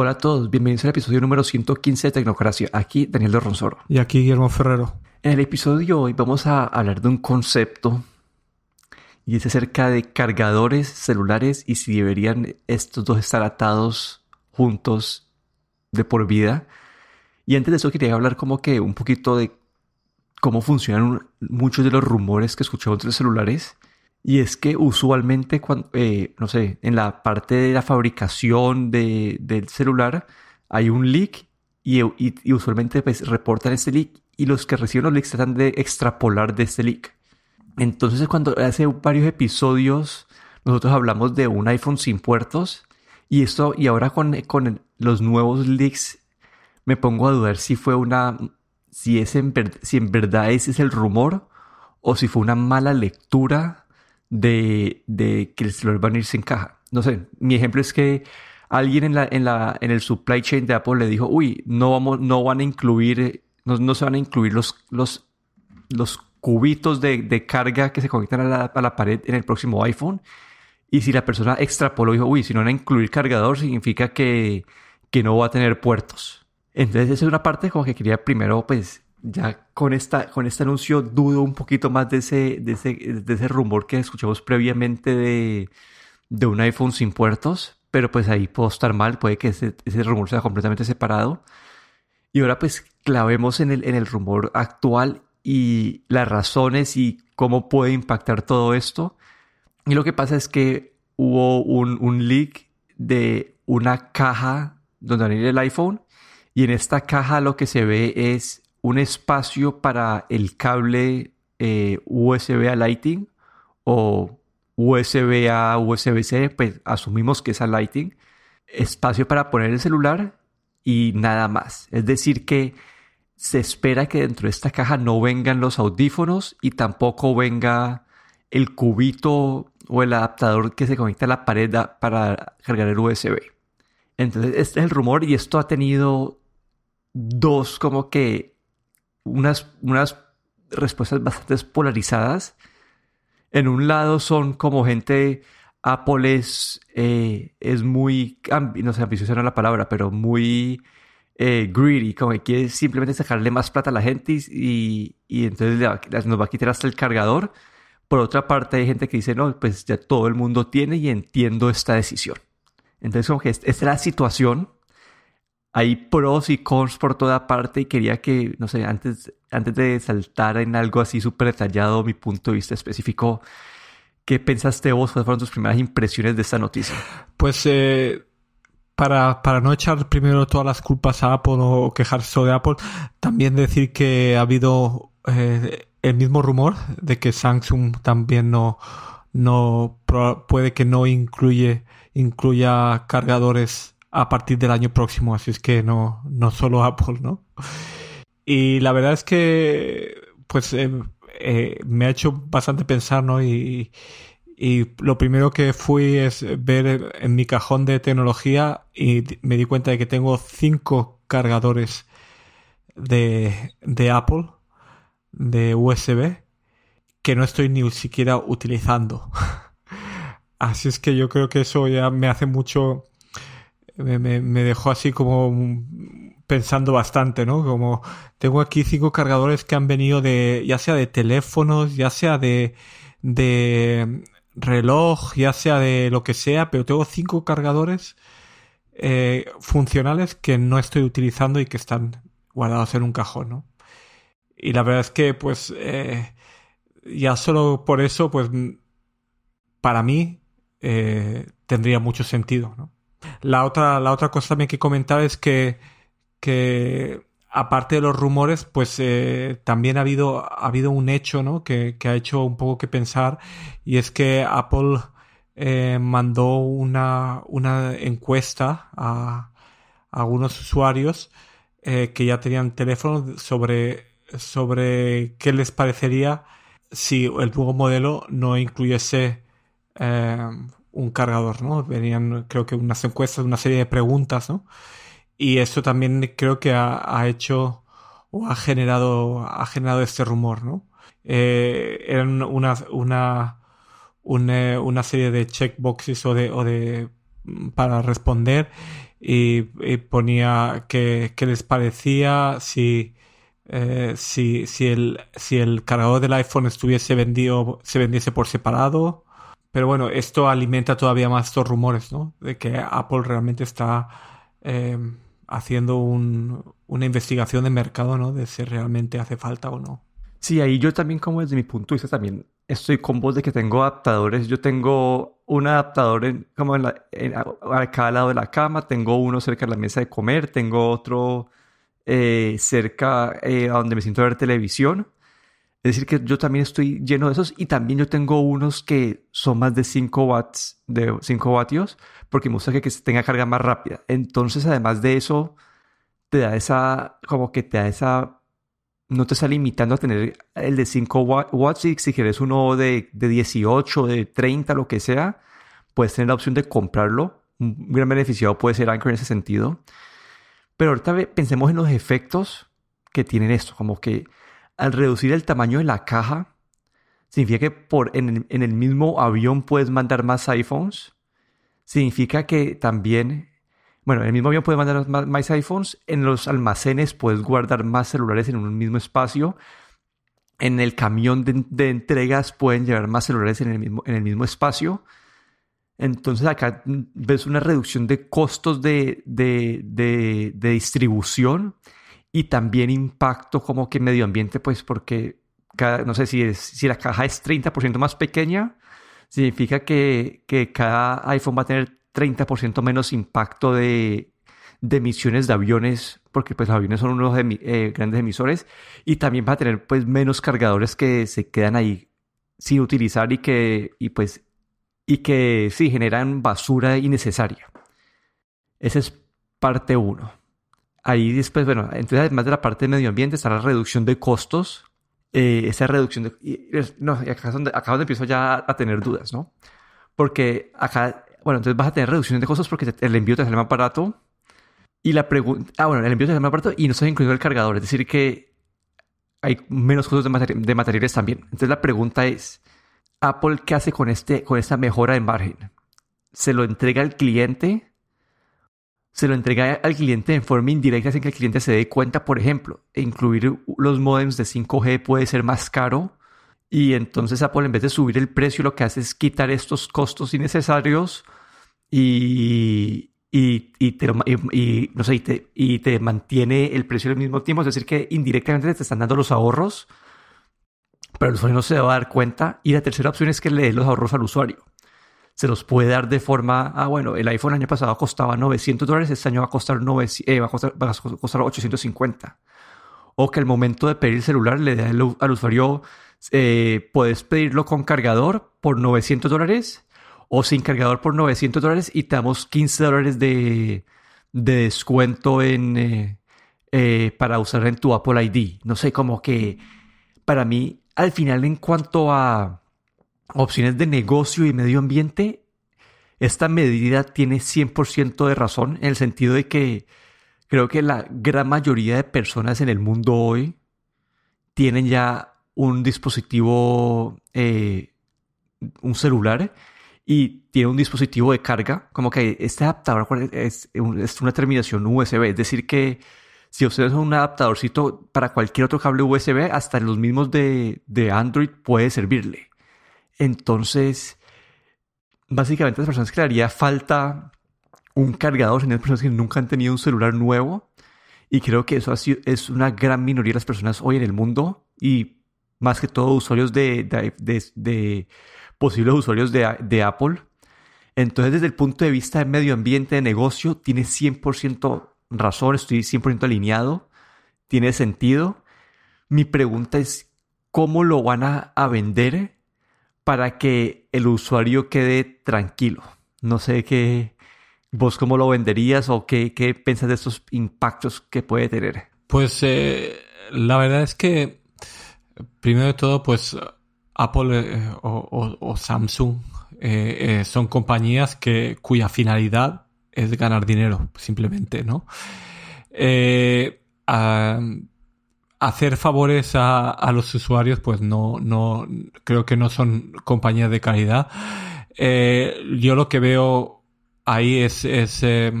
Hola a todos, bienvenidos al episodio número 115 de Tecnocracia. Aquí Daniel de Ronsoro. Y aquí Guillermo Ferrero. En el episodio de hoy vamos a hablar de un concepto y es acerca de cargadores celulares y si deberían estos dos estar atados juntos de por vida. Y antes de eso quería hablar como que un poquito de cómo funcionan muchos de los rumores que escuchamos de los celulares. Y es que usualmente, cuando, eh, no sé, en la parte de la fabricación del celular hay un leak y, usualmente pues, reportan ese leak y los que reciben los leaks tratan de extrapolar de ese leak. Entonces cuando hace varios episodios nosotros hablamos de un iPhone sin puertos y esto y ahora con, con los nuevos leaks me pongo a dudar si fue una si es en, si en verdad ese es el rumor o si fue una mala lectura de, de que el celular va a ir sin caja. No sé, mi ejemplo es que alguien en, la, en, la, en el supply chain de Apple le dijo, uy, no, vamos, no van a incluir, no, no se van a incluir los, los, los cubitos de, de carga que se conectan a la, a la, pared en el próximo iPhone. Y si la persona extrapoló dijo, uy, si no van a incluir cargador, significa que, que no va a tener puertos. Entonces, esa es una parte como que quería primero, pues, ya con, esta, con este anuncio dudo un poquito más de ese, de ese, de ese rumor que escuchamos previamente de, de un iPhone sin puertos, pero pues ahí puedo estar mal, puede que ese, ese rumor sea completamente separado. Y ahora pues clavemos en el, en el rumor actual y las razones y cómo puede impactar todo esto. Y lo que pasa es que hubo un, un leak de una caja donde va a el iPhone y en esta caja lo que se ve es un espacio para el cable eh, USB a Lighting o USB a USB-C, pues asumimos que es a Lighting, espacio para poner el celular y nada más. Es decir que se espera que dentro de esta caja no vengan los audífonos y tampoco venga el cubito o el adaptador que se conecta a la pared para cargar el USB. Entonces, este es el rumor y esto ha tenido dos como que unas, unas respuestas bastante polarizadas. En un lado son como gente, Apple es, eh, es muy, no sé, ambiciosa no la palabra, pero muy eh, greedy, como que quiere simplemente sacarle más plata a la gente y, y, entonces nos va a quitar hasta el cargador. Por otra parte hay gente que dice, no, pues ya todo el mundo tiene y entiendo esta decisión. Entonces como que esta es la situación hay pros y cons por toda parte y quería que, no sé, antes, antes de saltar en algo así súper detallado, mi punto de vista específico, ¿qué pensaste vos? ¿Cuáles fueron tus primeras impresiones de esta noticia? Pues eh, para, para no echar primero todas las culpas a Apple o quejarse de Apple, también decir que ha habido eh, el mismo rumor de que Samsung también no, no puede que no incluye, incluya cargadores a partir del año próximo, así es que no, no solo Apple, ¿no? Y la verdad es que, pues, eh, eh, me ha hecho bastante pensar, ¿no? Y, y lo primero que fui es ver en mi cajón de tecnología y me di cuenta de que tengo cinco cargadores de, de Apple, de USB, que no estoy ni siquiera utilizando. Así es que yo creo que eso ya me hace mucho me, dejó así como pensando bastante, ¿no? Como tengo aquí cinco cargadores que han venido de, ya sea de teléfonos, ya sea de, de reloj, ya sea de lo que sea, pero tengo cinco cargadores eh, funcionales que no estoy utilizando y que están guardados en un cajón, ¿no? Y la verdad es que, pues, eh, ya solo por eso, pues, para mí, eh, tendría mucho sentido, ¿no? La otra, la otra cosa también que comentar es que, que aparte de los rumores, pues eh, también ha habido, ha habido un hecho, ¿no? Que, que, ha hecho un poco que pensar y es que Apple eh, mandó una, una encuesta a, algunos usuarios eh, que ya tenían teléfono sobre, sobre qué les parecería si el nuevo modelo no incluyese un cargador, ¿no? Venían, creo que unas encuestas, una serie de preguntas, ¿no? Y eso también creo que ha, hecho o ha generado, ha generado este rumor, ¿no? Eh, eran una, una, una, una, serie de checkboxes o de, o de para responder y, ponía que, les parecía si, eh, si, si, el, si el cargador del iPhone estuviese vendido, se vendiese por separado. Pero bueno, esto alimenta todavía más estos rumores, ¿no? De que Apple realmente está eh, haciendo una investigación de mercado, ¿no? De si realmente hace falta o no. Sí, ahí yo también, como desde mi punto de vista, también estoy con vos de que tengo adaptadores. Yo tengo un adaptador en, como en la, a, cada lado de la cama, tengo uno cerca de la mesa de comer, tengo otro eh, cerca eh, a donde me siento a ver televisión. Es decir, que yo también estoy lleno de esos y también yo tengo unos que son más de 5 watts, de 5 vatios, porque me gusta que, que tenga carga más rápida. Entonces, además de eso, te da esa, como que te da esa no te está limitando a tener el de 5 watts y si quieres uno de, de 18, de 30, lo que sea, puedes tener la opción de comprarlo. Un gran beneficiado puede ser Anchor en ese sentido. Pero ahorita pensemos en los efectos que tienen esto, como que al reducir el tamaño de la caja, significa que por, en, el mismo avión puedes mandar más iPhones. Significa que también bueno, en el mismo avión puedes mandar más, iPhones. En los almacenes puedes guardar más celulares en un mismo espacio. En el camión de, entregas pueden llevar más celulares en el mismo, en el mismo espacio. Entonces acá ves una reducción de costos de, de, distribución y también impacto como que medio ambiente, pues porque cada, no sé si, si la caja es 30% más pequeña, significa que, que cada iPhone va a tener 30% menos impacto de, emisiones de aviones, porque pues los aviones son unos eh, grandes emisores, y también va a tener pues menos cargadores que se quedan ahí sin utilizar y que, y pues, y que sí generan basura innecesaria. Esa es parte 1. Ahí después, bueno, entonces además de la parte de medio ambiente está la reducción de costos. Eh, esa reducción de... no, acá es, donde, acá donde empiezo ya a tener dudas, ¿no? Porque acá bueno, entonces vas a tener reducción de costos porque el envío te sale más barato. Y la pregunta. Ah, bueno, el envío te sale más barato y no ha incluido el cargador. Es decir, que hay menos costos de, materiales también. Entonces la pregunta es: ¿Apple qué hace con, este, con esta mejora de margen? ¿Se lo entrega al cliente? Se lo entrega al cliente en forma indirecta sin que el cliente se dé cuenta, por ejemplo, incluir los modems de 5G puede ser más caro y entonces Apple en vez de subir el precio lo que hace es quitar estos costos innecesarios y, y, y, te, y, no sé, te, y te mantiene el precio al mismo tiempo. Es decir, que indirectamente te están dando los ahorros, pero el usuario no se va a dar cuenta. Y la tercera opción es que le dé los ahorros al usuario. Se los puede dar de forma, ah, bueno, el iPhone año pasado costaba 900 dólares, este año va a costar, 900, eh, va a costar, va a costar 850. O que al momento de pedir el celular le dé al usuario eh, puedes pedirlo con cargador por 900 dólares o sin cargador por 900 dólares y te damos 15 dólares de, descuento en, eh, eh, para usar en tu Apple ID. No sé, como que para mí, al final, en cuanto a opciones de negocio y medio ambiente, esta medida tiene 100% de razón en el sentido de que creo que la gran mayoría de personas en el mundo hoy tienen ya un dispositivo, eh, un celular, y tiene un dispositivo de carga, como que este adaptador es, una terminación USB, es decir que si ustedes son un adaptadorcito para cualquier otro cable USB, hasta los mismos de, Android puede servirle. Entonces, básicamente las personas que le haría falta un cargador, las personas que nunca han tenido un celular nuevo, y creo que eso es una gran minoría de las personas hoy en el mundo, y más que todo usuarios de, de, posibles usuarios de, Apple. Entonces, desde el punto de vista de medio ambiente, de negocio, tiene 100% razón, estoy 100% alineado, tiene sentido. Mi pregunta es, ¿cómo lo van a, vender para que el usuario quede tranquilo? No sé qué, vos cómo lo venderías o qué, qué piensas de estos impactos que puede tener. Pues eh, la verdad es que Primero de todo, pues Apple eh, o, Samsung eh, eh, son compañías que, cuya finalidad es ganar dinero, simplemente, ¿no? Hacer favores a, los usuarios, pues no, no, creo que no son compañías de calidad. yo lo que veo ahí es, es eh,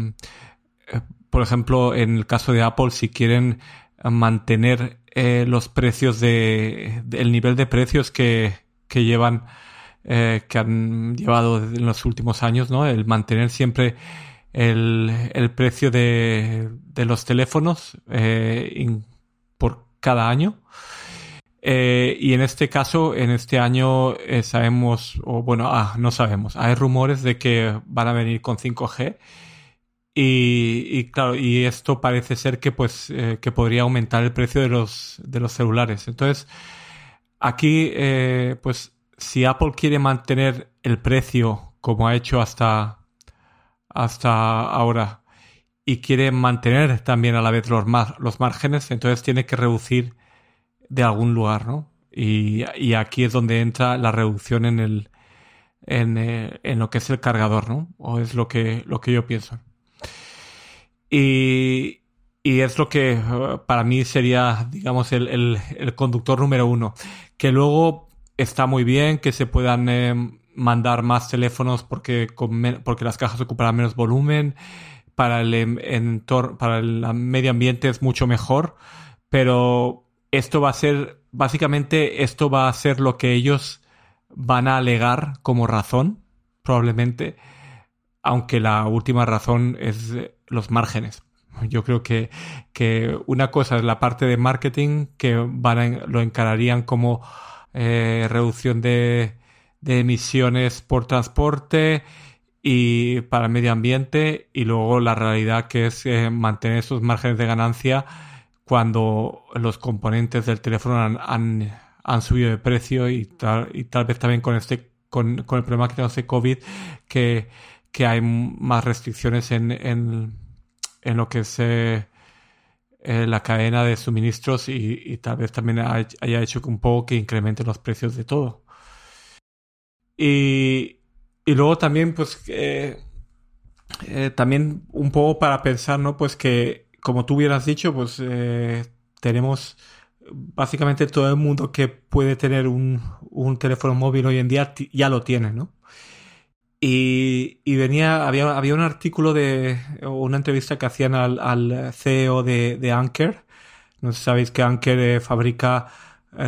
por ejemplo, en el caso de Apple, si quieren mantener eh, los precios de, el nivel de precios que, que llevan, eh, que han llevado en los últimos años, ¿no? El mantener siempre el, el precio de, de los teléfonos por cada año. Eh, y en este caso, en este año eh, sabemos, o bueno, ah, no sabemos, hay rumores de que van a venir con 5G. Y, claro, y esto parece ser que pues eh, que podría aumentar el precio de los, de los celulares. Entonces, aquí, pues, si Apple quiere mantener el precio como ha hecho hasta, hasta ahora y quiere mantener también a la vez los, los márgenes, entonces tiene que reducir de algún lugar, ¿no? Y, aquí es donde entra la reducción en el eh, en, lo que es el cargador, ¿no? O es lo que, lo que yo pienso. Y, y es lo que uh, para mí sería, digamos, el, el, conductor número uno. Que luego está muy bien que se puedan eh, mandar más teléfonos porque, porque las cajas ocuparán menos volumen. Para el entorno, para el medio ambiente es mucho mejor. Pero esto va a ser, básicamente esto va a ser lo que ellos van a alegar como razón, probablemente, aunque la última razón es los márgenes. Yo creo que, que una cosa es la parte de marketing, que van lo encararían como eh, reducción de, de emisiones por transporte y para el medio ambiente, y luego la realidad que es eh, mantener esos márgenes de ganancia cuando los componentes del teléfono han, han, subido de precio y tal, y tal vez también con este con, el problema que tenemos de COVID que, que hay más restricciones en, en, en lo que es eh, eh, la cadena de suministros y, tal vez también haya hecho un poco que incrementen los precios de todo. Y, y luego también, pues, eh, también un poco para pensar, ¿no? Pues que como tú hubieras dicho, pues eh, tenemos básicamente todo el mundo que puede tener un, teléfono móvil hoy en día ya lo tiene, ¿no? Y, venía, había, había un artículo de, una entrevista que hacían al, CEO de, Anker. No sé si sabéis que Anker eh, fabrica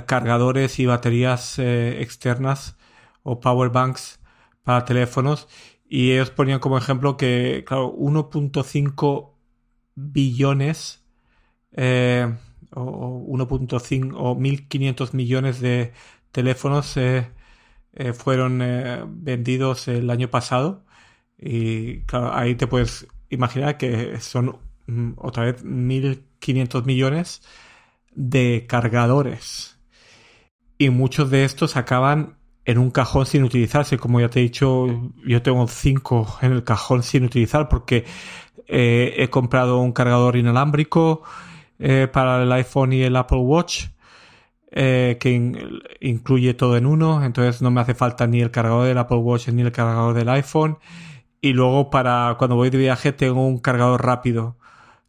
cargadores y baterías externas o power banks para teléfonos. Y ellos ponían como ejemplo que, claro, 1.5 billones eh, o, 1.5 o 1.500 millones de teléfonos eh, eh, fueron vendidos el año pasado. Y claro, ahí te puedes imaginar que son mm, otra vez 1.500 millones de cargadores. Y muchos de estos acaban en un cajón sin utilizarse. Como ya te he dicho, yo tengo cinco en el cajón sin utilizar porque eh, he comprado un cargador inalámbrico eh, para el iPhone y el Apple Watch. Eh, que incluye todo en uno, entonces no me hace falta ni el cargador del Apple Watch ni el cargador del iPhone. Y luego para cuando voy de viaje tengo un cargador rápido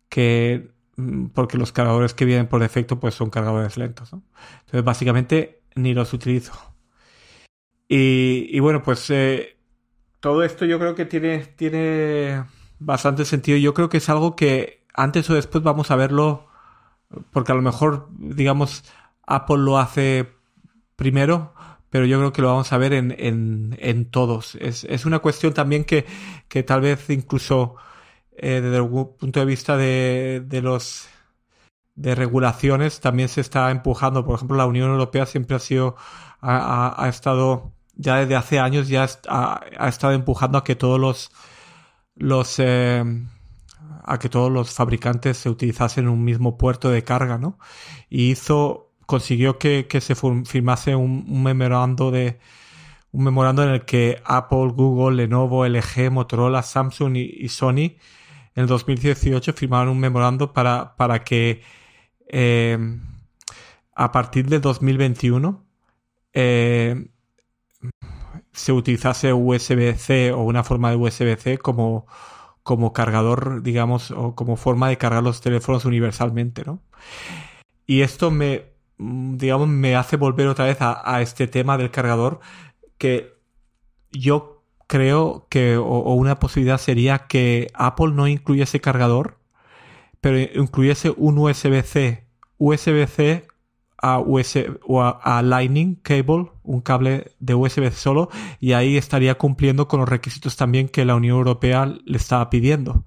que mm, porque los cargadores que vienen por defecto pues son cargadores lentos. Entonces básicamente ni los utilizo. Y, bueno, pues todo esto yo creo que tiene, tiene bastante sentido. Yo creo que es algo que antes o después vamos a verlo, porque a lo mejor, digamos, Apple lo hace primero, pero yo creo que lo vamos a ver en, en, en todos. Es, es, una cuestión también que, que tal vez incluso eh, desde algún punto de vista de, de los de regulaciones también se está empujando. Por ejemplo, la Unión Europea siempre ha sido, ha, ha, estado, ya desde hace años ya ha, estado empujando a que todos los eh, a que todos los fabricantes se utilizasen un mismo puerto de carga, ¿no? Y hizo, consiguió que, se firmase un, memorando de un memorando en el que Apple, Google, Lenovo, LG, Motorola, Samsung y, Sony en el 2018 firmaron un memorando para, para que eh, a partir de 2021 eh, se utilizase USB-C o una forma de USB-C como, como cargador, digamos, o como forma de cargar los teléfonos universalmente, ¿no? Y esto me, digamos, me hace volver otra vez a, este tema del cargador que yo creo que o, una posibilidad sería que Apple no incluyese cargador, pero incluyese un USB-C, USB-C a, USB, o a, Lightning Cable, un cable de USB solo, y ahí estaría cumpliendo con los requisitos también que la Unión Europea le estaba pidiendo.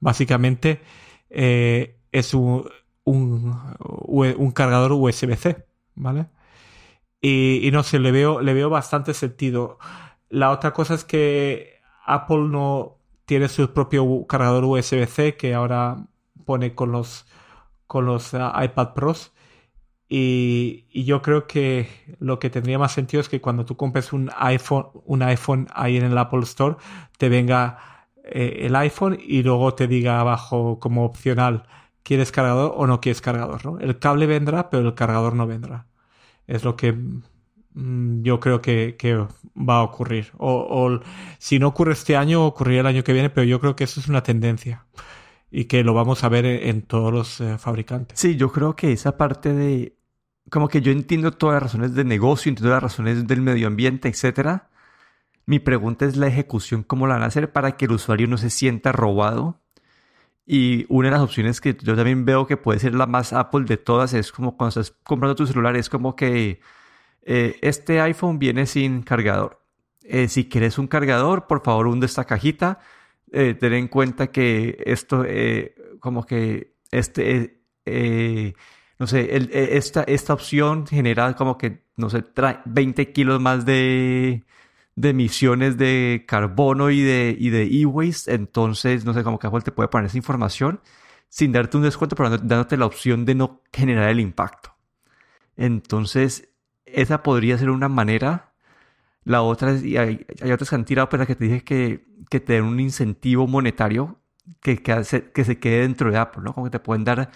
Básicamente eh, es un, un, cargador USB-C, ¿vale? Y, no sé, le veo, le veo bastante sentido. La otra cosa es que Apple no tiene su propio cargador USB-C que ahora pone con los, con los uh, iPad Pros. Y, yo creo que lo que tendría más sentido es que cuando tú compres un iPhone, un iPhone ahí en el Apple Store, te venga eh, el iPhone y luego te diga abajo como opcional, ¿quieres cargador o no quieres cargador? ¿no? El cable vendrá, pero el cargador no vendrá. Es lo que mm, yo creo que, que va a ocurrir. O, o, si no ocurre este año, ocurrirá el año que viene, pero yo creo que eso es una tendencia y que lo vamos a ver en, todos los eh, fabricantes. Sí, yo creo que esa parte de, como que yo entiendo todas las razones de negocio, entiendo las razones del medio ambiente, etcétera. Mi pregunta es la ejecución, cómo la van a hacer para que el usuario no se sienta robado. Y una de las opciones que yo también veo que puede ser la más Apple de todas es como cuando estás comprando tu celular, es como que eh, este iPhone viene sin cargador. Eh, si quieres un cargador, por favor hunde esta cajita eh, tener en cuenta que esto, eh, como que este, eh, no sé, esta, esta opción genera como que, no sé, 20 kilos más de, de emisiones de carbono y de y de e-waste. Entonces, no sé, como que Apple te puede poner esa información sin darte un descuento, pero dándote la opción de no generar el impacto. Entonces, esa podría ser una manera la otra es, y hay, otras que han tirado, pero que te dije que, que te den un incentivo monetario que, que, que se quede dentro de Apple, ¿no? Como que te pueden dar,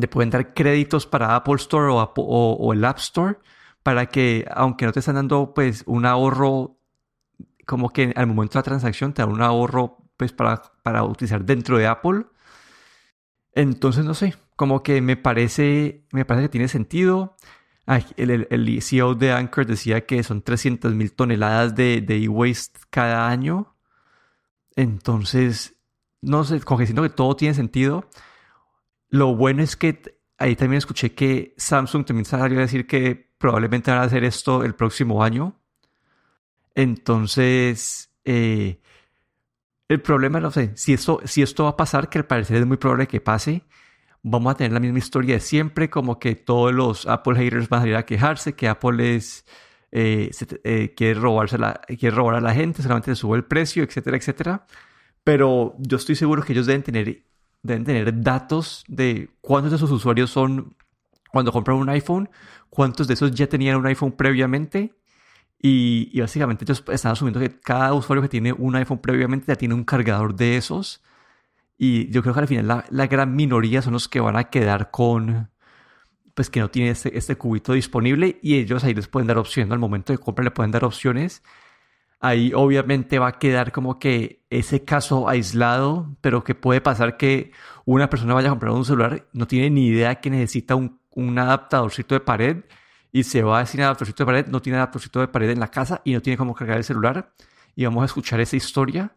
te pueden dar créditos para Apple Store o, el App Store para que, aunque no te están dando pues un ahorro, como que al momento de la transacción te dan un ahorro pues para, para utilizar dentro de Apple. Entonces, no sé, como que me parece, me parece que tiene sentido el, CEO de Anchor decía que son 300 mil toneladas de e-waste cada año. Entonces, no sé, como siento que todo tiene sentido. Lo bueno es que ahí también escuché que Samsung también salió a decir que probablemente van a hacer esto el próximo año. Entonces, eh, el problema, no sé, si esto, si esto va a pasar, que al parecer es muy probable que pase, vamos a tener la misma historia de siempre, como que todos los Apple haters van a salir a quejarse, que Apple es, eh, eh, quiere, robarse quiere robar a la gente, solamente le sube el precio, etcétera, etcétera. Pero yo estoy seguro que ellos deben tener, deben tener datos de cuántos de sus usuarios son cuando compran un iPhone, cuántos de esos ya tenían un iPhone previamente. Y, y básicamente ellos están asumiendo que cada usuario que tiene un iPhone previamente ya tiene un cargador de esos. Y yo creo que al final la, gran minoría son los que van a quedar con, pues que no tienen este, este cubito disponible y ellos ahí les pueden dar opciones, al momento de compra le pueden dar opciones. Ahí obviamente va a quedar como que ese caso aislado, pero que puede pasar que una persona vaya a comprar un celular, no tiene ni idea que necesita un, un adaptadorcito de pared y se va sin adaptadorcito de pared, no tiene adaptadorcito de pared en la casa y no tiene cómo cargar el celular. Y vamos a escuchar esa historia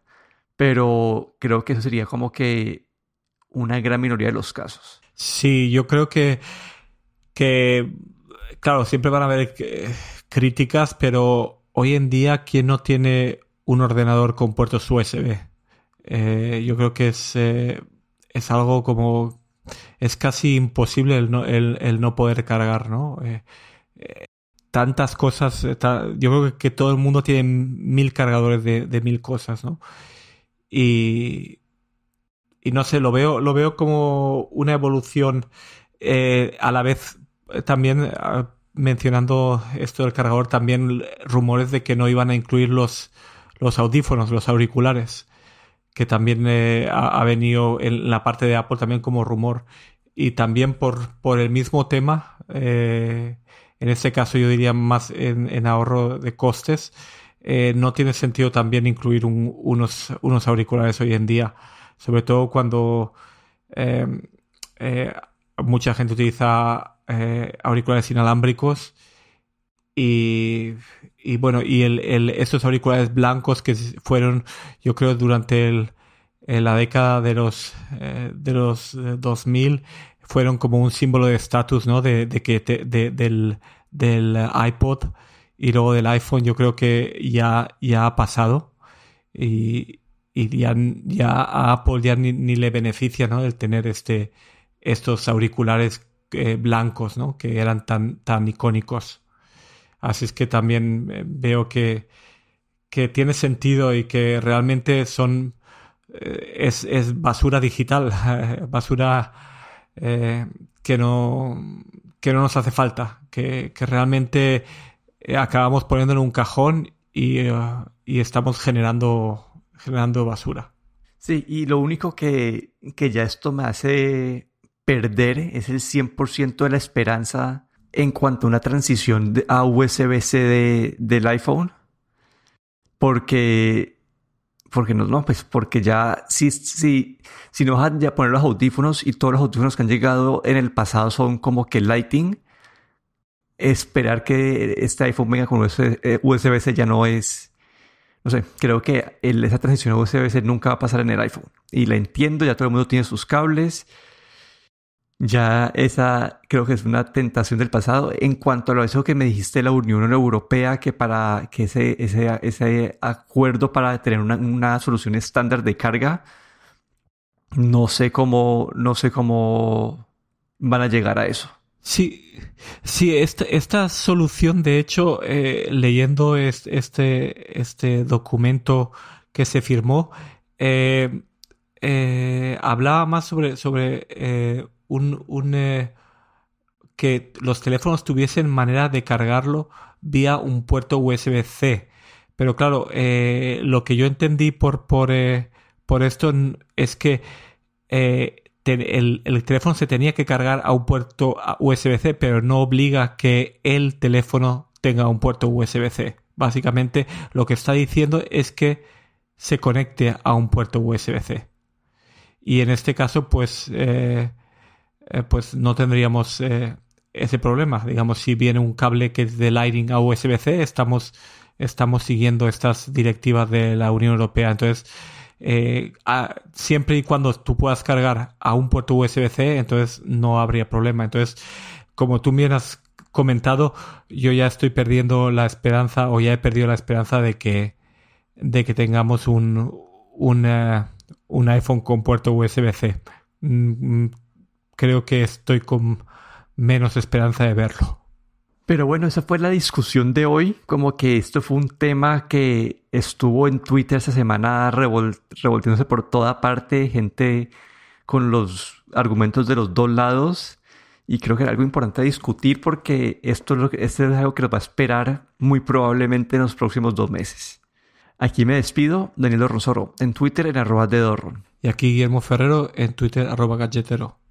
pero creo que eso sería como que una gran minoría de los casos. Sí, yo creo que, que claro, siempre van a haber eh, críticas, pero hoy en día, ¿quién no tiene un ordenador con puertos USB? Eh, yo creo que es, eh, es algo como... Es casi imposible el no, el, no poder cargar, ¿no? tantas cosas. yo creo que, todo el mundo tiene mil cargadores de, de mil cosas, ¿no? Y, y no sé, lo veo, lo veo como una evolución eh, a la vez eh, también ah, mencionando esto del cargador, también rumores de que no iban a incluir los, los audífonos, los auriculares, que también eh, ha, venido en la parte de Apple también como rumor. Y también por, por el mismo tema, en este caso yo diría más en ahorro de costes, eh, no tiene sentido también incluir unos, unos auriculares hoy en día, sobre todo cuando eh, eh, mucha gente utiliza auriculares inalámbricos y, bueno, y estos auriculares blancos que fueron, yo creo, durante el, la década de los, eh, de los 2000, eh, fueron como un símbolo de estatus, ¿no? De, que de, del, del iPod y luego del iPhone, yo creo que ya, ya ha pasado. Y, ya, ya a Apple ya ni, ni, le beneficia, ¿no? El tener este, estos auriculares blancos, ¿no? Que eran tan, tan icónicos. Así es que también eh, veo que, que tiene sentido y que realmente son eh, es, es, basura digital, basura eh, que, no, que no nos hace falta, que, que realmente acabamos poniendo en un cajón y, y, estamos generando, generando basura. Sí, y lo único que, que ya esto me hace perder es el 100% de la esperanza en cuanto a una transición a USB-C del iPhone. Porque, porque no, no, pues porque ya, si, si, si no vas a poner los audífonos y todos los audífonos que han llegado en el pasado son como que Lighting, esperar que este iPhone venga con USB-C eh, ya no es, no sé, creo que esa transición a USB-C nunca va a pasar en el iPhone. Y la entiendo, ya todo el mundo tiene sus cables ya esa creo que es una tentación del pasado. En cuanto a eso que me dijiste la Unión Europea, que para que ese, ese, ese acuerdo para tener una, una, solución estándar de carga, no sé cómo, no sé cómo van a llegar a eso. Sí, sí, esta, esta solución, de hecho, eh, leyendo este, este documento que se firmó, eh, eh, hablaba más sobre, sobre un, eh, que los teléfonos tuviesen manera de cargarlo vía un puerto USB-C. Pero claro, eh, lo que yo entendí por, por, eh, por esto es que el, el, teléfono se tenía que cargar a un puerto USB-C, pero no obliga que el teléfono tenga un puerto USB-C. Básicamente lo que está diciendo es que se conecte a un puerto USB-C. Y en este caso, pues pues no tendríamos eh, ese problema. Digamos, si viene un cable que es de Lightning a USB-C, estamos, estamos siguiendo estas directivas de la Unión Europea. Entonces, eh, siempre y cuando tú puedas cargar a un puerto USB-C, entonces no habría problema. Entonces, como tú bien has comentado, yo ya estoy perdiendo la esperanza o ya he perdido la esperanza de que, de que tengamos un, un, un iPhone con puerto USB-C. Creo que estoy con menos esperanza de verlo. Pero bueno, esa fue la discusión de hoy. Como que esto fue un tema que estuvo en Twitter esta semana revolviéndose por toda parte, gente con los argumentos de los dos lados. Y creo que era algo importante a discutir porque esto es, lo que, esto es algo que nos va a esperar muy probablemente en los próximos dos meses. Aquí me despido, Daniel Rosoro, en Twitter en arroba de Dorron. Y aquí Guillermo Ferrero, en Twitter arroba galletero.